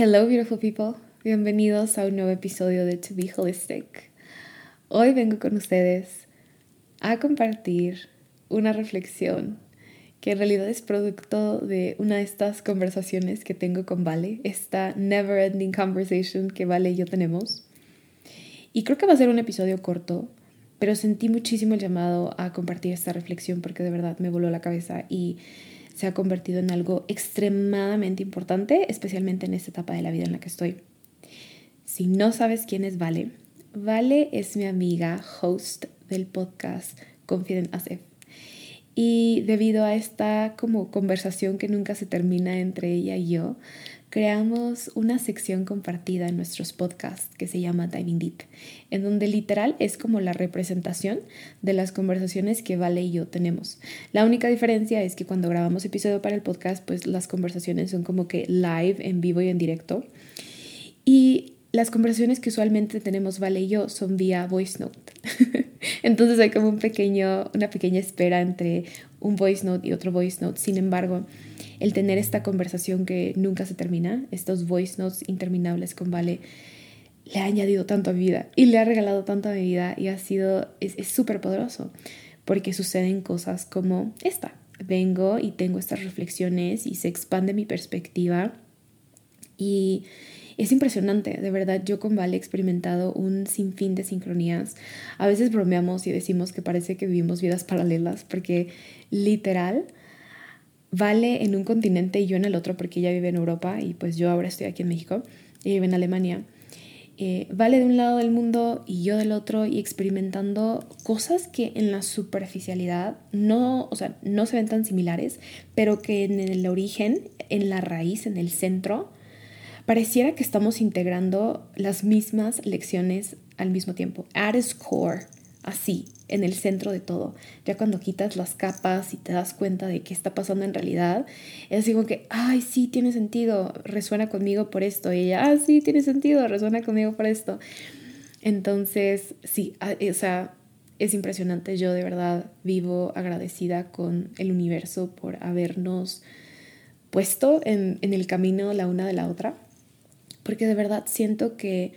Hello, beautiful people. Bienvenidos a un nuevo episodio de To Be Holistic. Hoy vengo con ustedes a compartir una reflexión que en realidad es producto de una de estas conversaciones que tengo con Vale, esta never ending conversation que Vale y yo tenemos. Y creo que va a ser un episodio corto, pero sentí muchísimo el llamado a compartir esta reflexión porque de verdad me voló la cabeza y se ha convertido en algo extremadamente importante, especialmente en esta etapa de la vida en la que estoy. Si no sabes quién es Vale, Vale es mi amiga, host del podcast Confident Asef. Y debido a esta como conversación que nunca se termina entre ella y yo, creamos una sección compartida en nuestros podcasts que se llama Diving Deep, en donde literal es como la representación de las conversaciones que Vale y yo tenemos. La única diferencia es que cuando grabamos episodio para el podcast, pues las conversaciones son como que live, en vivo y en directo. Y las conversaciones que usualmente tenemos Vale y yo son vía voice note. Entonces hay como un pequeño, una pequeña espera entre un voice note y otro voice note. Sin embargo, el tener esta conversación que nunca se termina, estos voice notes interminables con Vale, le ha añadido tanto a mi vida y le ha regalado tanto a mi vida y ha sido, es súper poderoso porque suceden cosas como esta. Vengo y tengo estas reflexiones y se expande mi perspectiva y es impresionante, de verdad, yo con Vale he experimentado un sinfín de sincronías. A veces bromeamos y decimos que parece que vivimos vidas paralelas porque literal Vale en un continente y yo en el otro porque ella vive en Europa y pues yo ahora estoy aquí en México y vive en Alemania. Eh, vale de un lado del mundo y yo del otro y experimentando cosas que en la superficialidad no, o sea, no se ven tan similares, pero que en el origen, en la raíz, en el centro, pareciera que estamos integrando las mismas lecciones al mismo tiempo. At its core, así, en el centro de todo. Ya cuando quitas las capas y te das cuenta de qué está pasando en realidad, es así como que, ay, sí, tiene sentido, resuena conmigo por esto. Y ella, ah, sí, tiene sentido, resuena conmigo por esto. Entonces, sí, ah, o sea, es impresionante. Yo de verdad vivo agradecida con el universo por habernos puesto en, en el camino la una de la otra. Porque de verdad siento que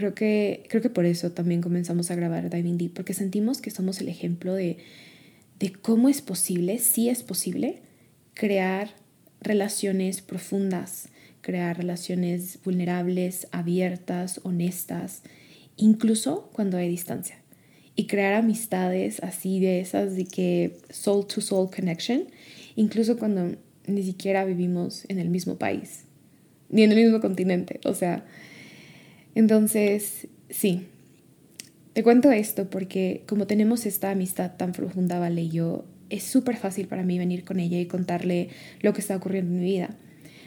Creo que, creo que por eso también comenzamos a grabar Diving Deep, porque sentimos que somos el ejemplo de, de cómo es posible, sí es posible, crear relaciones profundas, crear relaciones vulnerables, abiertas, honestas, incluso cuando hay distancia. Y crear amistades así de esas de que soul to soul connection, incluso cuando ni siquiera vivimos en el mismo país, ni en el mismo continente. O sea, entonces, sí, te cuento esto porque como tenemos esta amistad tan profunda, Vale yo, es súper fácil para mí venir con ella y contarle lo que está ocurriendo en mi vida.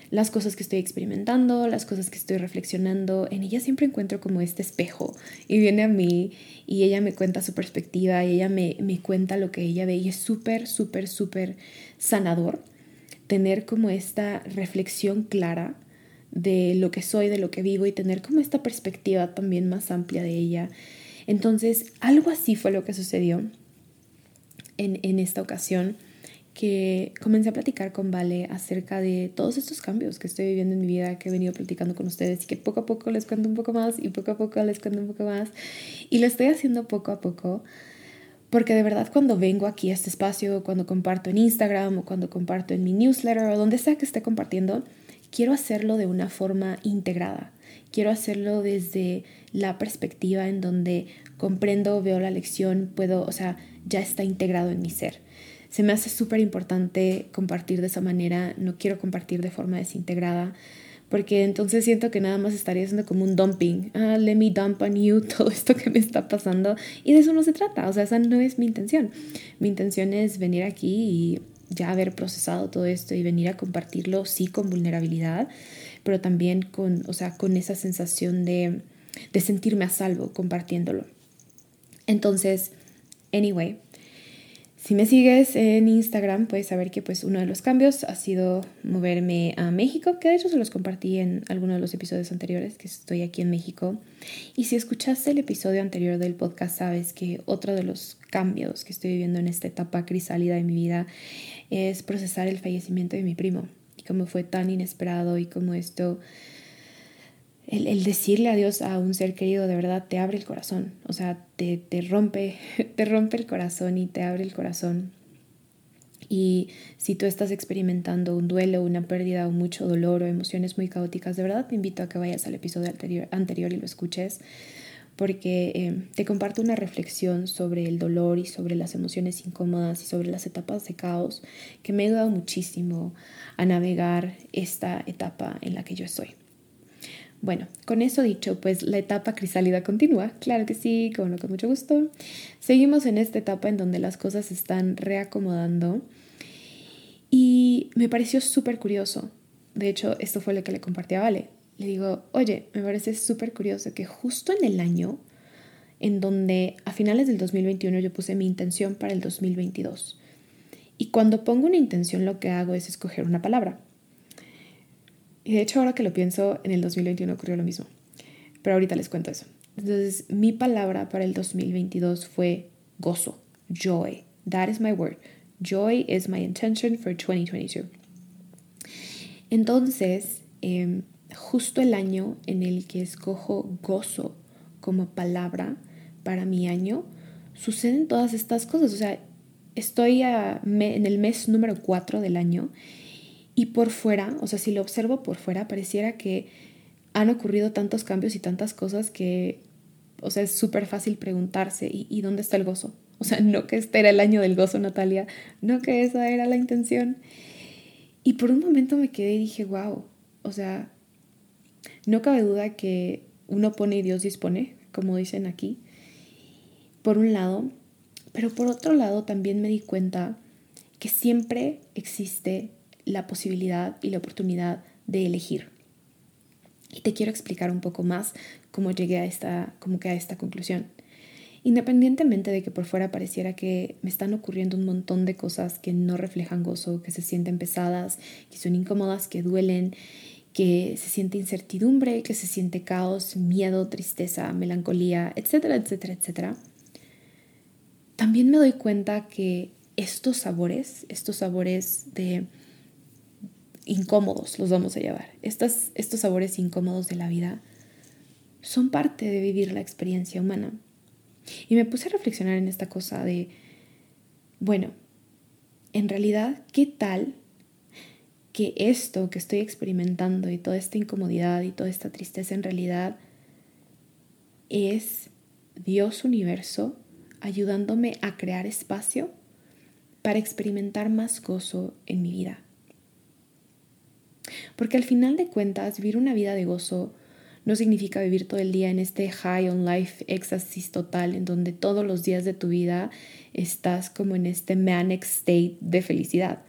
Las cosas que estoy experimentando, las cosas que estoy reflexionando, en ella siempre encuentro como este espejo y viene a mí y ella me cuenta su perspectiva y ella me, me cuenta lo que ella ve y es súper, súper, súper sanador tener como esta reflexión clara de lo que soy, de lo que vivo y tener como esta perspectiva también más amplia de ella. Entonces, algo así fue lo que sucedió en, en esta ocasión, que comencé a platicar con Vale acerca de todos estos cambios que estoy viviendo en mi vida, que he venido platicando con ustedes y que poco a poco les cuento un poco más y poco a poco les cuento un poco más. Y lo estoy haciendo poco a poco Porque de verdad cuando vengo aquí a este espacio, cuando comparto en Instagram o cuando comparto en mi newsletter o donde sea que esté compartiendo, quiero hacerlo de una forma integrada. Quiero hacerlo desde la perspectiva en donde comprendo, veo la lección, puedo, o sea, ya está integrado en mi ser. Se me hace súper importante compartir de esa manera, no quiero compartir de forma desintegrada, porque entonces siento que nada más estaría haciendo como un dumping. Ah, let me dump on you todo esto que me está pasando. Y de eso no se trata, o sea, esa no es mi intención. Mi intención es venir aquí y ya haber procesado todo esto y venir a compartirlo, sí, con vulnerabilidad, pero también con, o sea, con esa sensación de, de sentirme a salvo compartiéndolo. Entonces, anyway, si me sigues en Instagram, puedes saber que pues uno de los cambios ha sido moverme a México, que de hecho se los compartí en alguno de los episodios anteriores, que estoy aquí en México. Y si escuchaste el episodio anterior del podcast, sabes que otro de los cambios que estoy viviendo en esta etapa crisálida de mi vida es procesar el fallecimiento de mi primo. Y cómo fue tan inesperado y cómo esto el, decirle adiós a un ser querido de verdad te abre el corazón, o sea, te, te, rompe, te rompe el corazón y te abre el corazón. Y si tú estás experimentando un duelo, una pérdida o mucho dolor o emociones muy caóticas, de verdad te invito a que vayas al episodio anterior, anterior y lo escuches, porque eh, te comparto una reflexión sobre el dolor y sobre las emociones incómodas y sobre las etapas de caos que me ha ayudado muchísimo a navegar esta etapa en la que yo estoy. Bueno, con eso dicho, pues la etapa crisálida continúa. Claro que sí, con con mucho gusto. Seguimos en esta etapa en donde las cosas se están reacomodando. Y me pareció súper curioso. De hecho, esto fue lo que le compartí a Vale. Le digo, oye, me parece súper curioso que justo en el año en donde a finales del 2021 yo puse mi intención para el 2022. Y cuando pongo una intención lo que hago es escoger una palabra. Y de hecho ahora que lo pienso, en el 2021 ocurrió lo mismo. Pero ahorita les cuento eso. Entonces, mi palabra para el 2022 fue gozo, joy. That is my word. Joy is my intention for 2022. Entonces, em, justo el año en el que escojo gozo como palabra para mi año, suceden todas estas cosas. O sea, estoy en el mes número 4 del año y por fuera, o sea, si lo observo por fuera, pareciera que han ocurrido tantos cambios y tantas cosas que, o sea, es súper fácil preguntarse, ¿y, dónde está el gozo? O sea, no que este era el año del gozo, Natalia, no que esa era la intención. Y por un momento me quedé y dije, wow, o sea, no cabe duda que uno pone y Dios dispone, como dicen aquí, por un lado, pero por otro lado también me di cuenta que siempre existe la posibilidad y la oportunidad de elegir. Y te quiero explicar un poco más cómo llegué a esta, cómo que a esta conclusión. Independientemente de que por fuera pareciera que me están ocurriendo un montón de cosas que no reflejan gozo, que se sienten pesadas, que son incómodas, que duelen, que se siente incertidumbre, que se siente caos, miedo, tristeza, melancolía, etcétera, etcétera, etcétera. También me doy cuenta que estos sabores, estos sabores de incómodos, los vamos a llevar. Estos, sabores incómodos de la vida son parte de vivir la experiencia humana. Y me puse a reflexionar en esta cosa de, bueno, en realidad, ¿qué tal que esto que estoy experimentando y toda esta incomodidad y toda esta tristeza en realidad es Dios universo ayudándome a crear espacio para experimentar más gozo en mi vida? Porque al final de cuentas, vivir una vida de gozo no significa vivir todo el día en este high on life éxtasis total, en donde todos los días de tu vida estás como en este manic state de felicidad.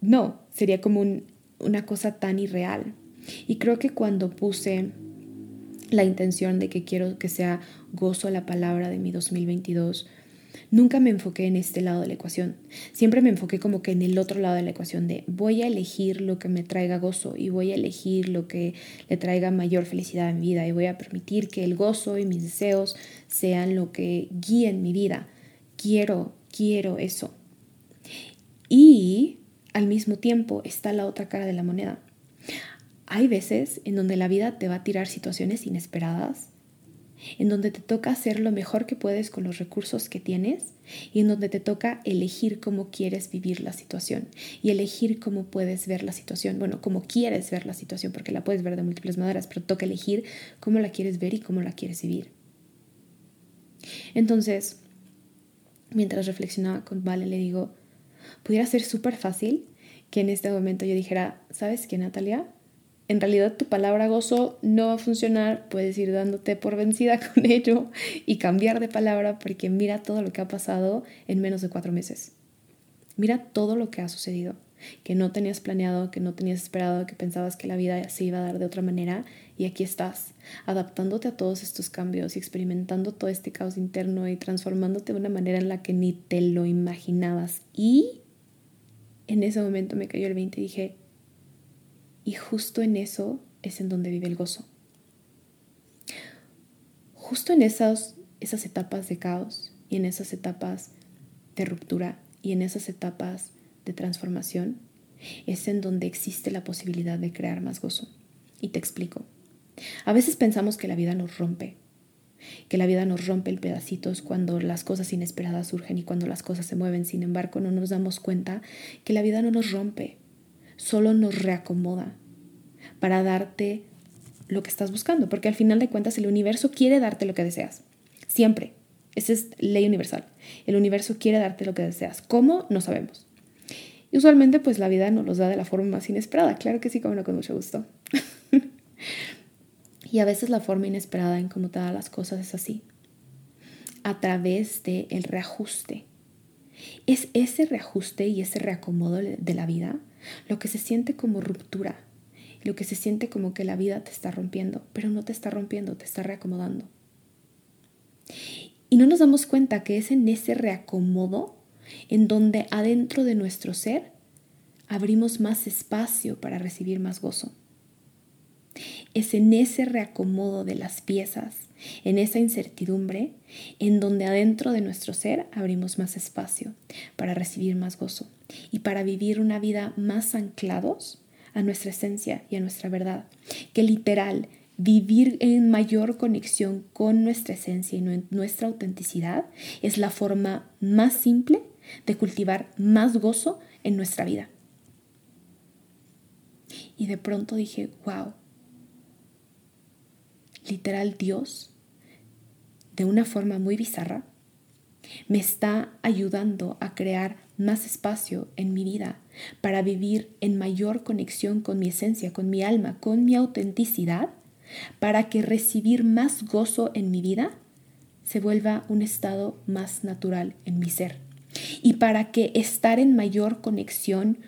No, sería como una cosa tan irreal. Y creo que cuando puse la intención de que quiero que sea gozo la palabra de mi 2022, Nunca me enfoqué en este lado de la ecuación. Siempre me enfoqué como que en el otro lado de la ecuación de voy a elegir lo que me traiga gozo y voy a elegir lo que le traiga mayor felicidad mi vida y voy a permitir que el gozo y mis deseos sean lo que guíen mi vida. Quiero, quiero eso. Y al mismo tiempo está la otra cara de la moneda. Hay veces en donde la vida te va a tirar situaciones inesperadas en donde te toca hacer lo mejor que puedes con los recursos que tienes y en donde te toca elegir cómo quieres vivir la situación y elegir cómo puedes ver la situación, bueno, cómo quieres ver la situación, porque la puedes ver de múltiples maneras, pero toca elegir cómo la quieres ver y cómo la quieres vivir. Entonces, mientras reflexionaba con Vale, le digo, pudiera ser súper fácil que en este momento yo dijera, ¿sabes qué, Natalia? En realidad tu palabra gozo no va a funcionar, puedes ir dándote por vencida con ello y cambiar de palabra porque mira todo lo que ha pasado en menos de cuatro meses. Mira todo lo que ha sucedido, que no tenías planeado, que no tenías esperado, que pensabas que la vida se iba a dar de otra manera y aquí estás, adaptándote a todos estos cambios y experimentando todo este caos interno y transformándote de una manera en la que ni te lo imaginabas. Y en ese momento me cayó el 20 y dije, y justo en eso es en donde vive el gozo. Justo en esas, esas etapas de caos y en esas etapas de ruptura y en esas etapas de transformación es en donde existe la posibilidad de crear más gozo. Y te explico. A veces pensamos que la vida nos rompe, que la vida nos rompe en pedacitos cuando las cosas inesperadas surgen y cuando las cosas se mueven. Sin embargo, no nos damos cuenta que la vida no nos rompe, solo nos reacomoda para darte lo que estás buscando, porque al final de cuentas el universo quiere darte lo que deseas, siempre. Esa es ley universal. El universo quiere darte lo que deseas. ¿Cómo? No sabemos. Y usualmente pues la vida nos los da de la forma más inesperada. Claro que sí, como no, con mucho gusto. y a veces la forma inesperada en cómo te da las cosas es así. A través del el reajuste. Es ese reajuste y ese reacomodo de la vida lo que se siente como ruptura, lo que se siente como que la vida te está rompiendo, pero no te está rompiendo, te está reacomodando. Y no nos damos cuenta que es en ese reacomodo en donde adentro de nuestro ser abrimos más espacio para recibir más gozo. Es en ese reacomodo de las piezas, en esa incertidumbre, en donde adentro de nuestro ser abrimos más espacio para recibir más gozo y para vivir una vida más anclados a nuestra esencia y a nuestra verdad. Que literal, vivir en mayor conexión con nuestra esencia y nuestra autenticidad es la forma más simple de cultivar más gozo en nuestra vida. Y de pronto dije, wow, literal Dios, de una forma muy bizarra, me está ayudando a crear más espacio en mi vida para vivir en mayor conexión con mi esencia, con mi alma, con mi autenticidad, para que recibir más gozo en mi vida se vuelva un estado más natural en mi ser. Y para que estar en mayor conexión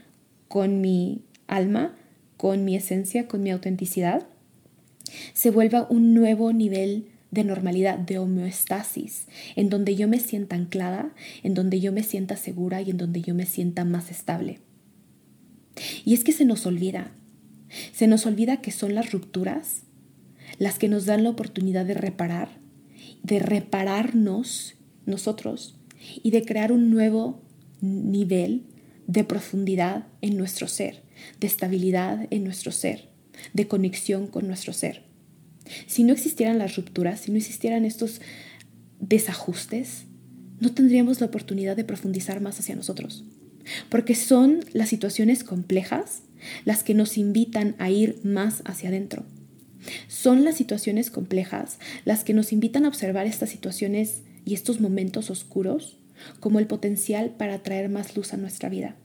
con mi alma, con mi esencia, con mi autenticidad, se vuelva un nuevo nivel de normalidad, de homeostasis, en donde yo me sienta anclada, en donde yo me sienta segura y en donde yo me sienta más estable. Y es que se nos olvida, se nos olvida que son las rupturas las que nos dan la oportunidad de reparar, de repararnos nosotros y de crear un nuevo nivel de profundidad en nuestro ser, de estabilidad en nuestro ser, de conexión con nuestro ser. Si no existieran las rupturas, si no existieran estos desajustes, no tendríamos la oportunidad de profundizar más hacia nosotros. Porque son las situaciones complejas las que nos invitan a ir más hacia adentro. Son las situaciones complejas las que nos invitan a observar estas situaciones y estos momentos oscuros como el potencial para traer más luz a nuestra vida.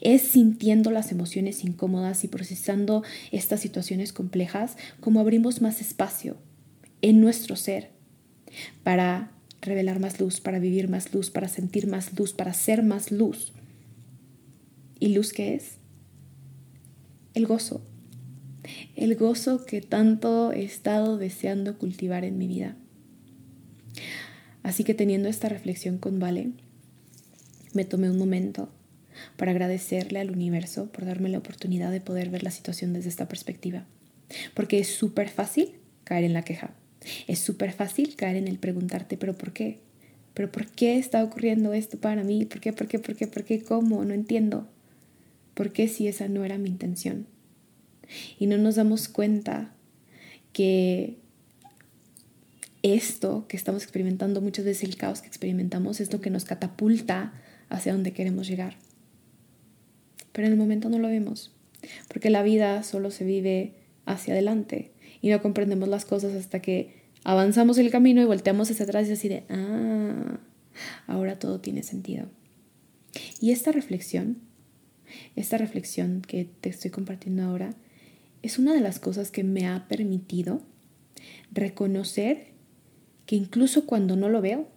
Es sintiendo las emociones incómodas y procesando estas situaciones complejas como abrimos más espacio en nuestro ser para revelar más luz, para vivir más luz, para sentir más luz, para ser más luz. ¿Y luz qué es? El gozo. El gozo que tanto he estado deseando cultivar en mi vida. Así que teniendo esta reflexión con Vale, me tomé un momento para agradecerle al universo por darme la oportunidad de poder ver la situación desde esta perspectiva. Porque es súper fácil caer en la queja. Es súper fácil caer en el preguntarte, pero ¿por qué? ¿Pero por qué está ocurriendo esto para mí? ¿Por qué? ¿Por qué? ¿Por qué? ¿Por qué? ¿Cómo? No entiendo. ¿Por qué si esa no era mi intención? Y no nos damos cuenta que esto que estamos experimentando, muchas veces el caos que experimentamos, es lo que nos catapulta hacia donde queremos llegar. Pero en el momento no lo vemos, porque la vida solo se vive hacia adelante y no comprendemos las cosas hasta que avanzamos el camino y volteamos hacia atrás y así de, ah, ahora todo tiene sentido. Y esta reflexión, esta reflexión que te estoy compartiendo ahora, es una de las cosas que me ha permitido reconocer que incluso cuando no lo veo,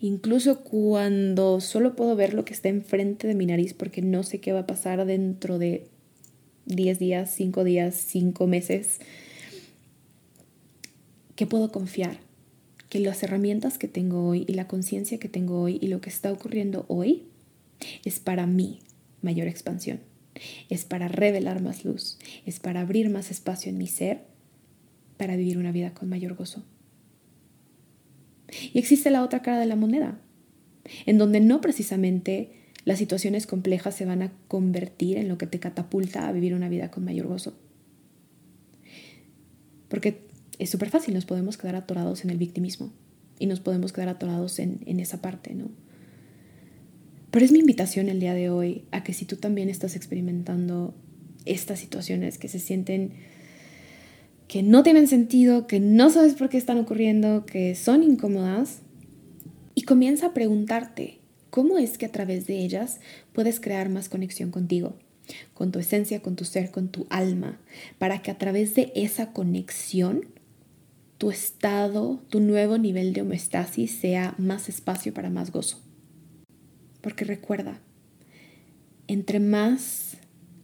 incluso cuando solo puedo ver lo que está enfrente de mi nariz porque no sé qué va a pasar dentro de 10 días, 5 días, 5 meses, que puedo confiar que las herramientas que tengo hoy y la conciencia que tengo hoy y lo que está ocurriendo hoy es para mí mayor expansión, es para revelar más luz, es para abrir más espacio en mi ser, para vivir una vida con mayor gozo. Y existe la otra cara de la moneda, en donde no precisamente las situaciones complejas se van a convertir en lo que te catapulta a vivir una vida con mayor gozo. Porque es súper fácil, nos podemos quedar atorados en el victimismo y nos podemos quedar atorados en, en esa parte, ¿no? Pero es mi invitación el día de hoy a que si tú también estás experimentando estas situaciones que se sienten que no tienen sentido, que no sabes por qué están ocurriendo, que son incómodas, y comienza a preguntarte cómo es que a través de ellas puedes crear más conexión contigo, con tu esencia, con tu ser, con tu alma, para que a través de esa conexión tu estado, tu nuevo nivel de homeostasis sea más espacio para más gozo. Porque recuerda, entre más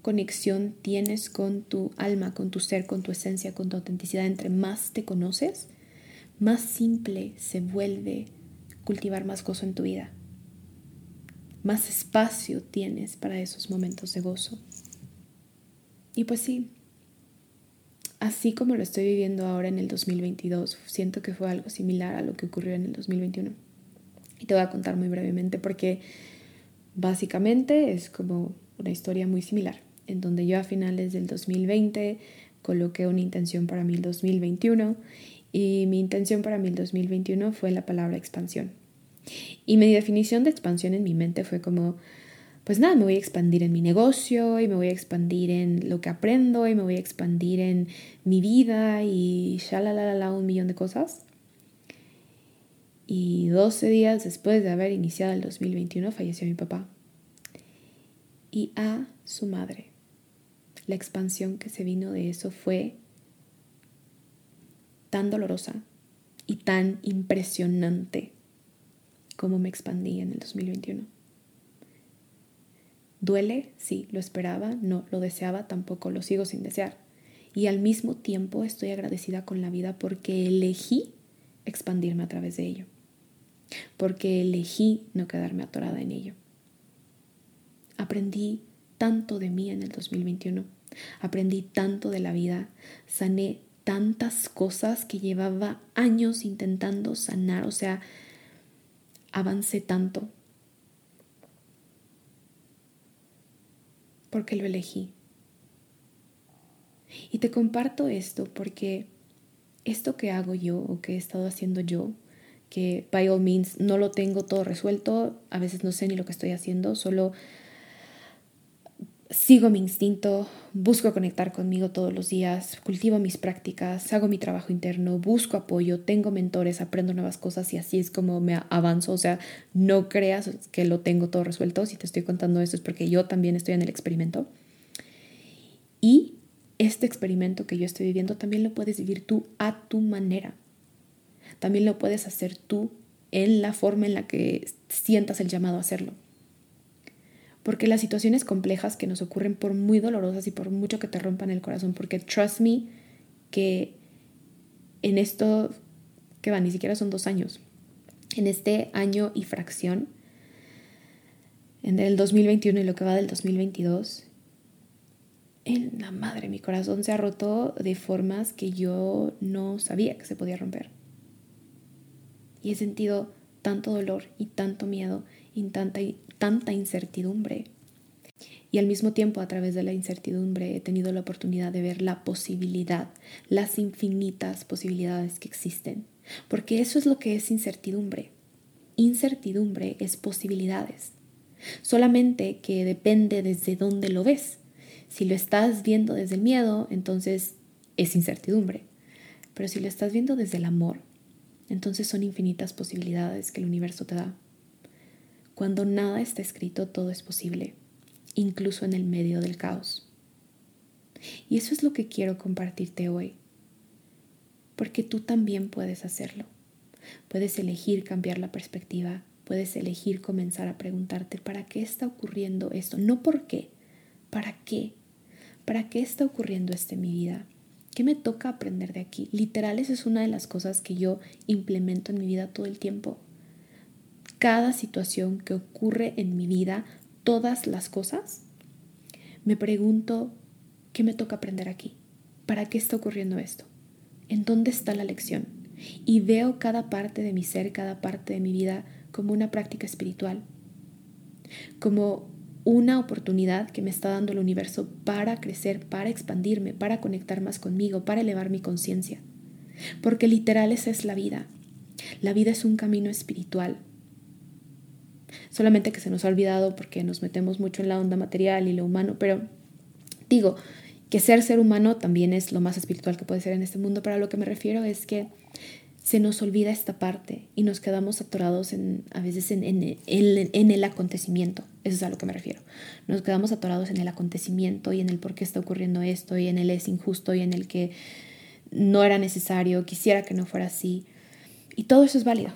conexión tienes con tu alma, con tu ser, con tu esencia, con tu autenticidad, entre más te conoces, más simple se vuelve cultivar más gozo en tu vida. Más espacio tienes para esos momentos de gozo. Y pues sí, así como lo estoy viviendo ahora en el 2022, siento que fue algo similar a lo que ocurrió en el 2021. Y te voy a contar muy brevemente porque básicamente es como una historia muy similar, en donde yo a finales del 2020 coloqué una intención para mi 2021 y mi intención para mi 2021 fue la palabra expansión. Y mi definición de expansión en mi mente fue como pues nada, me voy a expandir en mi negocio y me voy a expandir en lo que aprendo y me voy a expandir en mi vida y la un millón de cosas. Y 12 días después de haber iniciado el 2021 falleció mi papá. Y a su madre. La expansión que se vino de eso fue tan dolorosa y tan impresionante como me expandí en el 2021. ¿Duele? Sí, lo esperaba, no, lo deseaba, tampoco, lo sigo sin desear. Y al mismo tiempo estoy agradecida con la vida porque elegí expandirme a través de ello. Porque elegí no quedarme atorada en ello. Aprendí tanto de mí en el 2021. Aprendí tanto de la vida. Sané tantas cosas que llevaba años intentando sanar. O sea, avancé tanto. porque lo elegí. Y te comparto esto porque esto que hago yo o que he estado haciendo yo, que by all means no lo tengo todo resuelto, a veces no sé ni lo que estoy haciendo, solo sigo mi instinto, busco conectar conmigo todos los días, cultivo mis prácticas, hago mi trabajo interno, busco apoyo, tengo mentores, aprendo nuevas cosas y así es como me avanzo. O sea, no creas que lo tengo todo resuelto. Si te estoy contando esto es porque yo también estoy en el experimento. Y este experimento que yo estoy viviendo también lo puedes vivir tú a tu manera. También lo puedes hacer tú en la forma en la que sientas el llamado a hacerlo. Porque las situaciones complejas que nos ocurren, por muy dolorosas y por mucho que te rompan el corazón, porque trust me que en esto, que va, ni siquiera son dos años, en este año y fracción, en el 2021 y lo que va del 2022, en la madre, mi corazón se ha roto de formas que yo no sabía que se podía romper. Y he sentido tanto dolor y tanto miedo y tanta, tanta incertidumbre. Y al mismo tiempo, a través de la incertidumbre, he tenido la oportunidad de ver la posibilidad, las infinitas posibilidades que existen porque eso es lo que es incertidumbre. Incertidumbre es posibilidades, solamente que depende desde dónde lo ves. Si lo estás viendo desde el miedo, entonces es incertidumbre. Pero si lo estás viendo desde el amor, entonces son infinitas posibilidades que el universo te da. Cuando nada está escrito, todo es posible, incluso en el medio del caos. Y eso es lo que quiero compartirte hoy, porque tú también puedes hacerlo. Puedes elegir cambiar la perspectiva, puedes elegir comenzar a preguntarte, ¿para qué está ocurriendo esto? No por qué, ¿para qué? ¿Para qué está ocurriendo esto en mi vida? ¿Qué me toca aprender de aquí? Literal, esa es una de las cosas que yo implemento en mi vida todo el tiempo. Cada situación que ocurre en mi vida, todas las cosas, me pregunto, ¿qué me toca aprender aquí? ¿Para qué está ocurriendo esto? ¿En dónde está la lección? Y veo cada parte de mi ser, cada parte de mi vida como una práctica espiritual, como una oportunidad que me está dando el universo para crecer, para expandirme, para conectar más conmigo, para elevar mi conciencia. Porque literal esa es la vida. La vida es un camino espiritual. Solamente que se nos ha olvidado porque nos metemos mucho en la onda material y lo humano, pero digo que ser ser humano también es lo más espiritual que puede ser en este mundo, pero a lo que me refiero es que se nos olvida esta parte y nos quedamos atorados en, a veces en, en, en, el acontecimiento. Eso es a lo que me refiero. Nos quedamos atorados en el acontecimiento y en el por qué está ocurriendo esto y en el es injusto y en el que no era necesario, quisiera que no fuera así. Y todo eso es válido.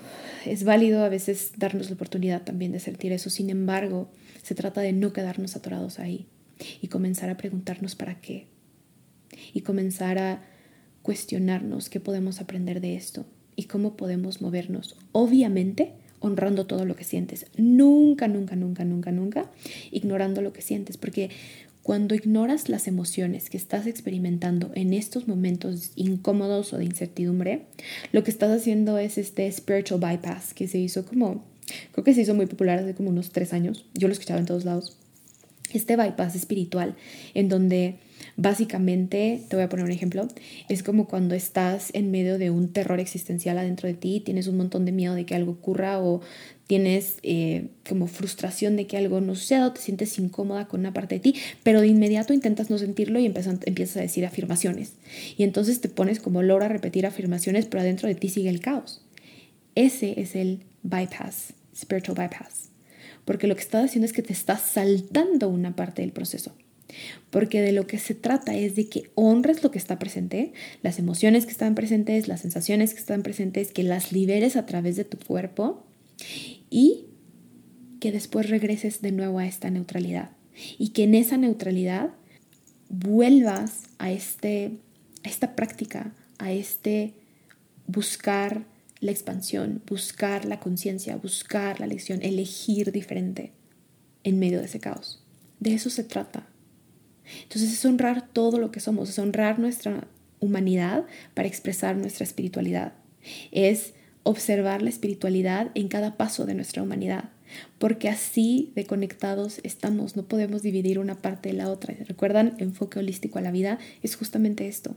Es válido a veces darnos la oportunidad también de sentir eso. Sin embargo, se trata de no quedarnos atorados ahí y comenzar a preguntarnos para qué. Y comenzar a cuestionarnos qué podemos aprender de esto y cómo podemos movernos. Obviamente, honrando todo lo que sientes. Nunca, nunca, nunca, nunca, nunca ignorando lo que sientes, porque cuando ignoras las emociones que estás experimentando en estos momentos incómodos o de incertidumbre, lo que estás haciendo es este spiritual bypass que se hizo como, creo que se hizo muy popular hace como unos tres años. Yo lo escuchaba en todos lados. Este bypass espiritual en donde Básicamente, te voy a poner un ejemplo, es como cuando estás en medio de un terror existencial adentro de ti, tienes un montón de miedo de que algo ocurra o tienes eh, como frustración de que algo no suceda o te sientes incómoda con una parte de ti, pero de inmediato intentas no sentirlo y empiezas, a decir afirmaciones. Y entonces te pones como logra repetir afirmaciones, pero adentro de ti sigue el caos. Ese es el bypass, spiritual bypass. Porque lo que estás haciendo es que te estás saltando una parte del proceso. Porque de lo que se trata es de que honres lo que está presente, las emociones que están presentes, las sensaciones que están presentes, que las liberes a través de tu cuerpo y que después regreses de nuevo a esta neutralidad. Y que en esa neutralidad vuelvas a, este, a esta práctica, a este buscar la expansión, buscar la conciencia, buscar la lección, elegir diferente en medio de ese caos. De eso se trata entonces es honrar todo lo que somos, es honrar nuestra humanidad para expresar nuestra espiritualidad. Es observar la espiritualidad en cada paso de nuestra humanidad, porque así de conectados estamos, no podemos dividir una parte de la otra. ¿Recuerdan? Enfoque holístico a la vida es justamente esto.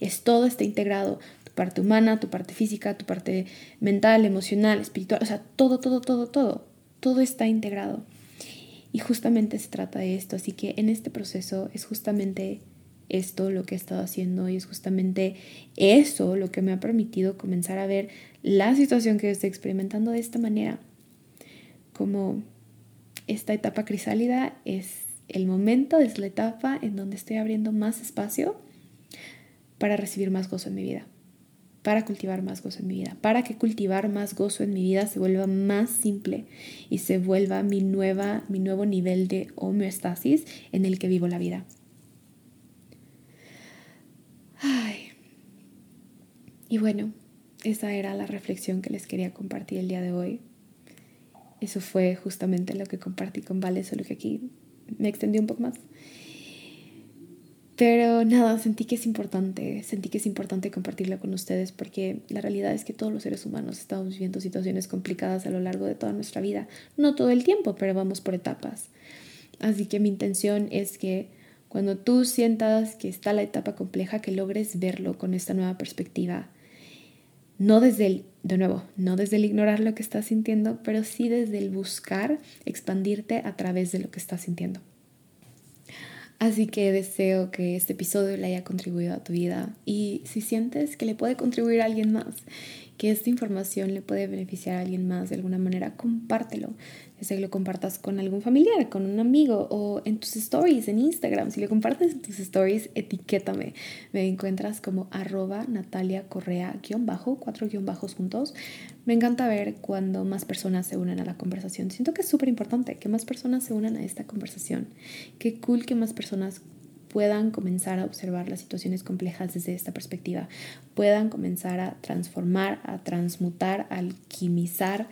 Es todo está integrado, tu parte humana, tu parte física, tu parte mental, emocional, espiritual, o sea, todo, todo, todo, todo, todo está integrado. Y justamente se trata de esto, así que en este proceso es justamente esto lo que he estado haciendo y es justamente eso lo que me ha permitido comenzar a ver la situación que estoy experimentando de esta manera. Como esta etapa crisálida es el momento, es la etapa en donde estoy abriendo más espacio para recibir más gozo en mi vida para cultivar más gozo en mi vida, para que cultivar más gozo en mi vida se vuelva más simple y se vuelva mi, nueva, mi nuevo nivel de homeostasis en el que vivo la vida. Ay. Y bueno, esa era la reflexión que les quería compartir el día de hoy. Eso fue justamente lo que compartí con Vale, solo que aquí me extendí un poco más. Pero nada, sentí que es importante, sentí que es importante compartirlo con ustedes porque la realidad es que todos los seres humanos estamos viviendo situaciones complicadas a lo largo de toda nuestra vida. No todo el tiempo, pero vamos por etapas. Así que mi intención es que cuando tú sientas que está la etapa compleja, que logres verlo con esta nueva perspectiva no desde el, de nuevo, no desde el ignorar lo que estás sintiendo, pero sí desde el buscar expandirte a través de lo que estás sintiendo. Así que deseo que este episodio le haya contribuido a tu vida. Y si sientes que le puede contribuir a alguien más que esta información le puede beneficiar a alguien más de alguna manera, compártelo. Ya sea que lo compartas con algún familiar, con un amigo o en tus stories en Instagram. Si lo compartes en tus stories, etiquétame. Me encuentras como arroba Natalia Correa guion bajo, cuatro guion bajos juntos. Me encanta ver cuando más personas se unen a la conversación. Siento que es súper importante que más personas se unan a esta conversación. Qué cool que más personas puedan comenzar a observar las situaciones complejas desde esta perspectiva, puedan comenzar a transformar, a transmutar, a alquimizar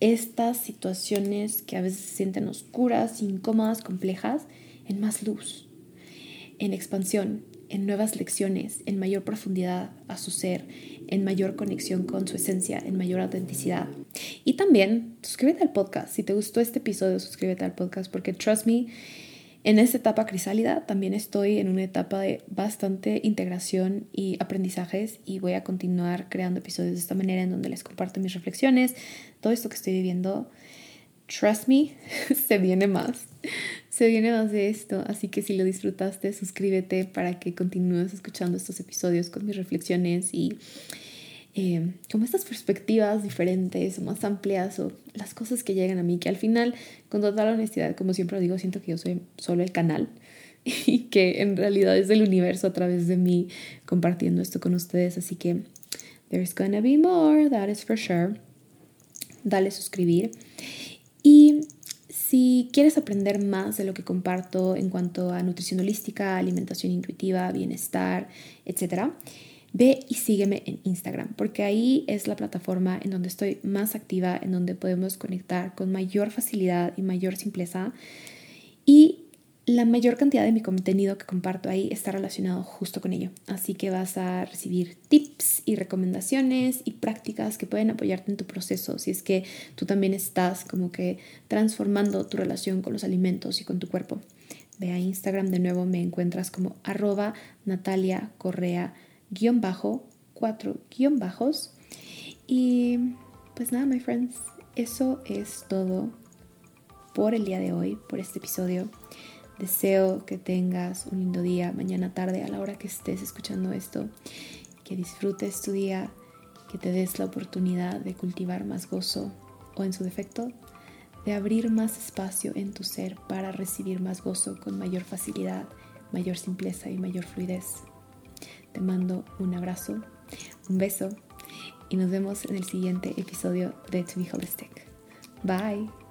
estas situaciones que a veces se sienten oscuras, incómodas, complejas, en más luz, en expansión, en nuevas lecciones, en mayor profundidad a su ser, en mayor conexión con su esencia, en mayor autenticidad. Y también suscríbete al podcast. Si te gustó este episodio, suscríbete al podcast porque, trust me, en esta etapa crisálida también estoy en una etapa de bastante integración y aprendizajes y voy a continuar creando episodios de esta manera en donde les comparto mis reflexiones, todo esto que estoy viviendo. Trust me, se viene más. Se viene más de esto, así que si lo disfrutaste, suscríbete para que continúes escuchando estos episodios con mis reflexiones y eh, como estas perspectivas diferentes o más amplias o las cosas que llegan a mí, que al final, con total honestidad, como siempre digo, siento que yo soy solo el canal y que en realidad es el universo a través de mí compartiendo esto con ustedes. Así que, there's gonna be more, that is for sure. Dale suscribir. Y si quieres aprender más de lo que comparto en cuanto a nutrición holística, alimentación intuitiva, bienestar, etcétera, ve y sígueme en Instagram, porque ahí es la plataforma en donde estoy más activa, en donde podemos conectar con mayor facilidad y mayor simpleza. Y la mayor cantidad de mi contenido que comparto ahí está relacionado justo con ello. Así que vas a recibir tips y recomendaciones y prácticas que pueden apoyarte en tu proceso si es que tú también estás como que transformando tu relación con los alimentos y con tu cuerpo. Ve a Instagram de nuevo, me encuentras como arroba Natalia Correa guion bajo, cuatro guion bajos. Y pues nada, my friends, eso es todo por el día de hoy, por este episodio. Deseo que tengas un lindo día, mañana tarde, a la hora que estés escuchando esto, que disfrutes tu día, que te des la oportunidad de cultivar más gozo o en su defecto, de abrir más espacio en tu ser para recibir más gozo con mayor facilidad, mayor simpleza y mayor fluidez. Te mando un abrazo, un beso y nos vemos en el siguiente episodio de To Be Holistic. Bye.